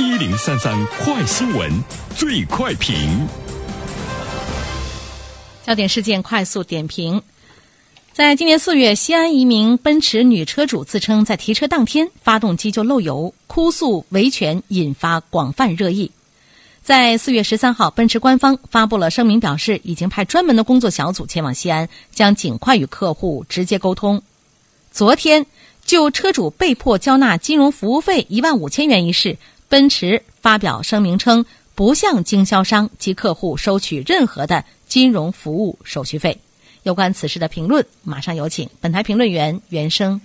一零三三快新闻，最快评。焦点事件快速点评：在今年四月，西安一名奔驰女车主自称在提车当天发动机就漏油，哭诉维权，引发广泛热议。在四月十三号，奔驰官方发布了声明，表示已经派专门的工作小组前往西安，将尽快与客户直接沟通。昨天，就车主被迫交纳金融服务费一万五千元一事，奔驰发表声明称，不向经销商及客户收取任何的金融服务手续费。有关此事的评论，马上有请本台评论员袁生。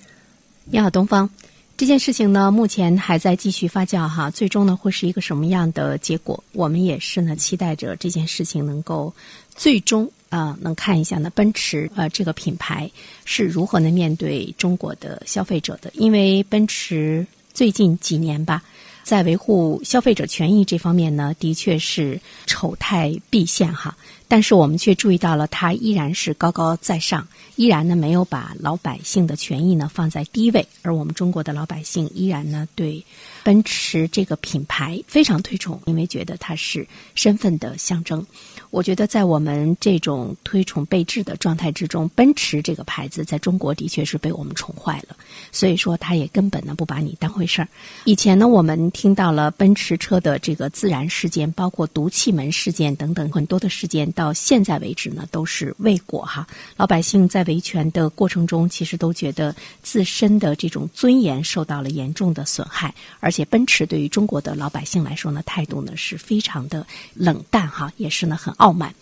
你好，东方。这件事情呢，目前还在继续发酵哈，最终呢会是一个什么样的结果？我们也是呢期待着这件事情能够最终啊能看一下呢奔驰呃这个品牌是如何呢面对中国的消费者的，因为奔驰最近几年吧。在维护消费者权益这方面呢，的确是丑态毕现哈。但是我们却注意到了，它依然是高高在上，依然呢没有把老百姓的权益呢放在第一位。而我们中国的老百姓依然呢对奔驰这个品牌非常推崇，因为觉得它是身份的象征。我觉得在我们这种推崇备至的状态之中，奔驰这个牌子在中国的确是被我们宠坏了。所以说，它也根本呢不把你当回事儿。以前呢，我们听到了奔驰车的这个自燃事件，包括毒气门事件等等很多的事件，到现在为止呢都是未果哈。老百姓在维权的过程中，其实都觉得自身的这种尊严受到了严重的损害，而且奔驰对于中国的老百姓来说呢，态度呢是非常的冷淡哈，也是呢很傲慢。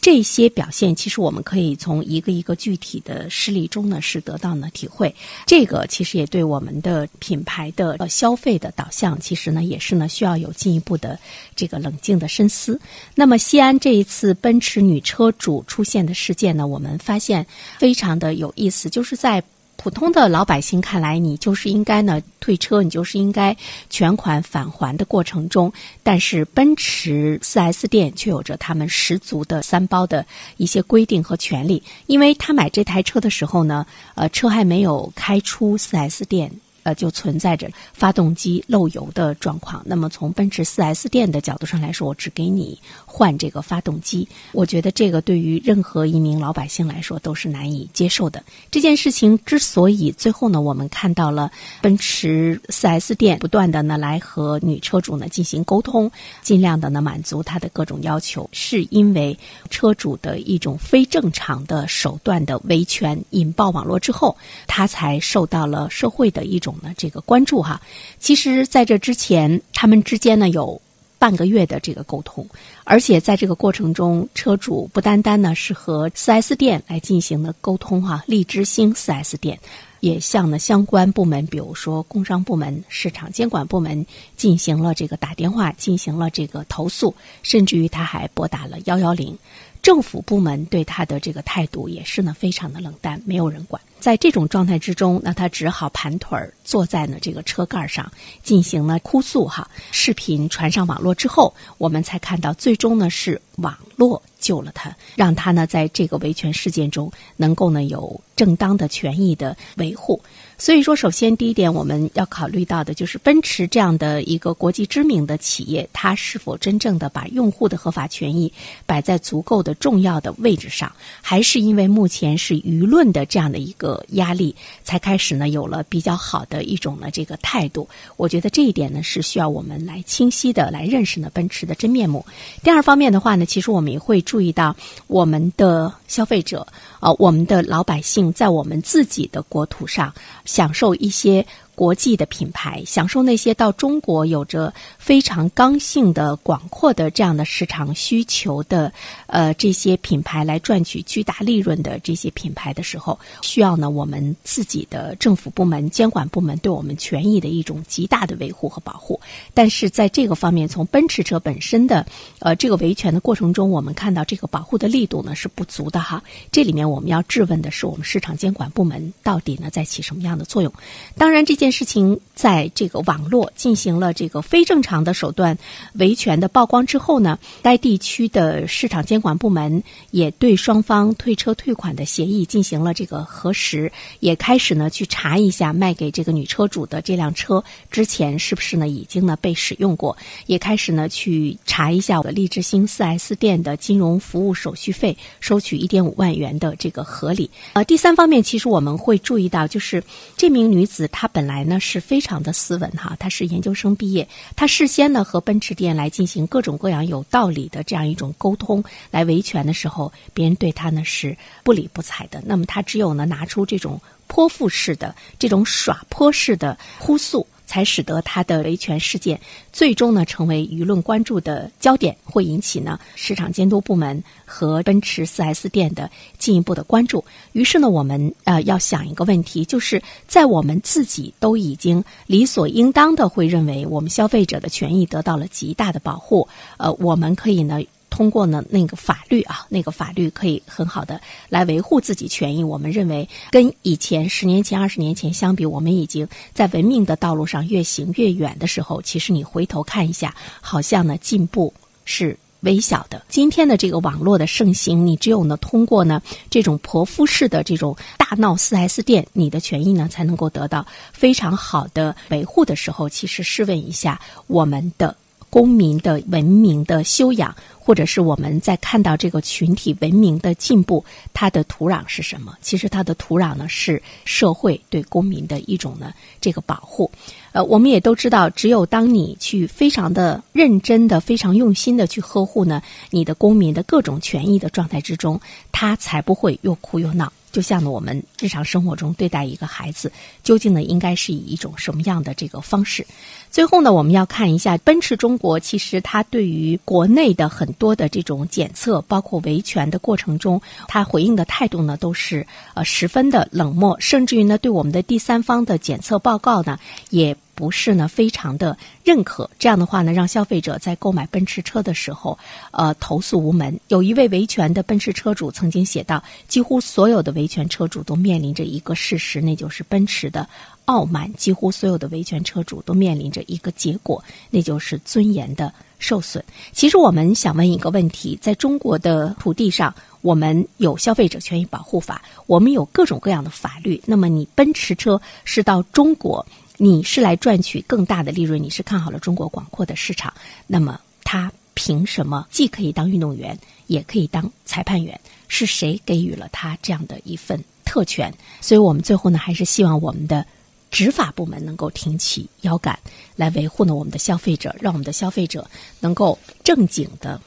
这些表现，其实我们可以从一个一个具体的事例中呢，是得到呢体会。这个其实也对我们的品牌的消费的导向，其实呢也是呢需要有进一步的这个冷静的深思。那么西安这一次奔驰女车主出现的事件呢，我们发现非常的有意思，就是在。普通的老百姓看来，你就是应该呢退车，你就是应该全款返还的过程中，但是奔驰 4S 店却有着他们十足的三包的一些规定和权利，因为他买这台车的时候呢，呃，车还没有开出 4S 店。呃，就存在着发动机漏油的状况。那么从奔驰 4S 店的角度上来说，我只给你换这个发动机。我觉得这个对于任何一名老百姓来说都是难以接受的。这件事情之所以最后呢，我们看到了奔驰 4S 店不断的呢来和女车主呢进行沟通，尽量的呢满足她的各种要求，是因为车主的一种非正常的手段的维权引爆网络之后，他才受到了社会的一种。的，这个关注哈，其实在这之前，他们之间呢有半个月的这个沟通，而且在这个过程中，车主不单单呢是和 4S 店来进行的沟通哈，荔枝星 4S 店也向呢相关部门，比如说工商部门、市场监管部门进行了这个打电话，进行了这个投诉，甚至于他还拨打了幺幺零。政府部门对他的这个态度也是呢非常的冷淡，没有人管。在这种状态之中，那他只好盘腿儿坐在呢这个车盖上进行了哭诉哈。视频传上网络之后，我们才看到最终呢是网络救了他，让他呢在这个维权事件中能够呢有正当的权益的维护。所以说，首先第一点，我们要考虑到的就是奔驰这样的一个国际知名的企业，它是否真正的把用户的合法权益摆在足够的重要的位置上，还是因为目前是舆论的这样的一个压力，才开始呢有了比较好的一种呢这个态度？我觉得这一点呢是需要我们来清晰的来认识呢奔驰的真面目。第二方面的话呢，其实我们也会注意到我们的消费者，呃，我们的老百姓在我们自己的国土上。享受一些。国际的品牌享受那些到中国有着非常刚性的广阔的这样的市场需求的呃这些品牌来赚取巨大利润的这些品牌的时候，需要呢我们自己的政府部门监管部门对我们权益的一种极大的维护和保护。但是在这个方面，从奔驰车本身的呃这个维权的过程中，我们看到这个保护的力度呢是不足的哈。这里面我们要质问的是我们市场监管部门到底呢在起什么样的作用？当然这件。事情在这个网络进行了这个非正常的手段维权的曝光之后呢，该地区的市场监管部门也对双方退车退款的协议进行了这个核实，也开始呢去查一下卖给这个女车主的这辆车之前是不是呢已经呢被使用过，也开始呢去查一下我的励志星 4S 店的金融服务手续费收取一点五万元的这个合理。呃，第三方面，其实我们会注意到，就是这名女子她本来呢是非常的斯文哈，他是研究生毕业，他事先呢和奔驰店来进行各种各样有道理的这样一种沟通来维权的时候，别人对他呢是不理不睬的。那么他只有呢拿出这种泼妇式的、这种耍泼式的哭诉。才使得他的维权事件最终呢成为舆论关注的焦点，会引起呢市场监督部门和奔驰 4S 店的进一步的关注。于是呢，我们呃要想一个问题，就是在我们自己都已经理所应当的会认为我们消费者的权益得到了极大的保护，呃，我们可以呢。通过呢那个法律啊，那个法律可以很好的来维护自己权益。我们认为跟以前十年前、二十年前相比，我们已经在文明的道路上越行越远的时候，其实你回头看一下，好像呢进步是微小的。今天的这个网络的盛行，你只有呢通过呢这种泼妇式的这种大闹四 S 店，你的权益呢才能够得到非常好的维护的时候，其实试问一下我们的公民的文明的修养。或者是我们在看到这个群体文明的进步，它的土壤是什么？其实它的土壤呢是社会对公民的一种呢这个保护。呃，我们也都知道，只有当你去非常的认真的、非常用心的去呵护呢你的公民的各种权益的状态之中，他才不会又哭又闹。就像呢，我们日常生活中对待一个孩子，究竟呢应该是以一种什么样的这个方式？最后呢，我们要看一下奔驰中国，其实它对于国内的很多的这种检测，包括维权的过程中，它回应的态度呢都是呃十分的冷漠，甚至于呢对我们的第三方的检测报告呢也。不是呢，非常的认可。这样的话呢，让消费者在购买奔驰车的时候，呃，投诉无门。有一位维权的奔驰车主曾经写道：“几乎所有的维权车主都面临着一个事实，那就是奔驰的傲慢；几乎所有的维权车主都面临着一个结果，那就是尊严的受损。”其实我们想问一个问题：在中国的土地上，我们有消费者权益保护法，我们有各种各样的法律。那么，你奔驰车是到中国？你是来赚取更大的利润，你是看好了中国广阔的市场，那么他凭什么既可以当运动员，也可以当裁判员？是谁给予了他这样的一份特权？所以我们最后呢，还是希望我们的执法部门能够挺起腰杆，来维护呢我们的消费者，让我们的消费者能够正经的、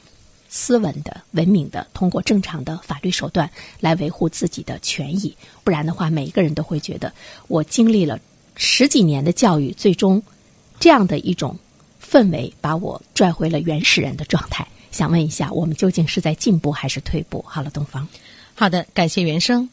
斯文的、文明的，通过正常的法律手段来维护自己的权益。不然的话，每一个人都会觉得我经历了。十几年的教育，最终这样的一种氛围，把我拽回了原始人的状态。想问一下，我们究竟是在进步还是退步？好了，东方，好的，感谢原生。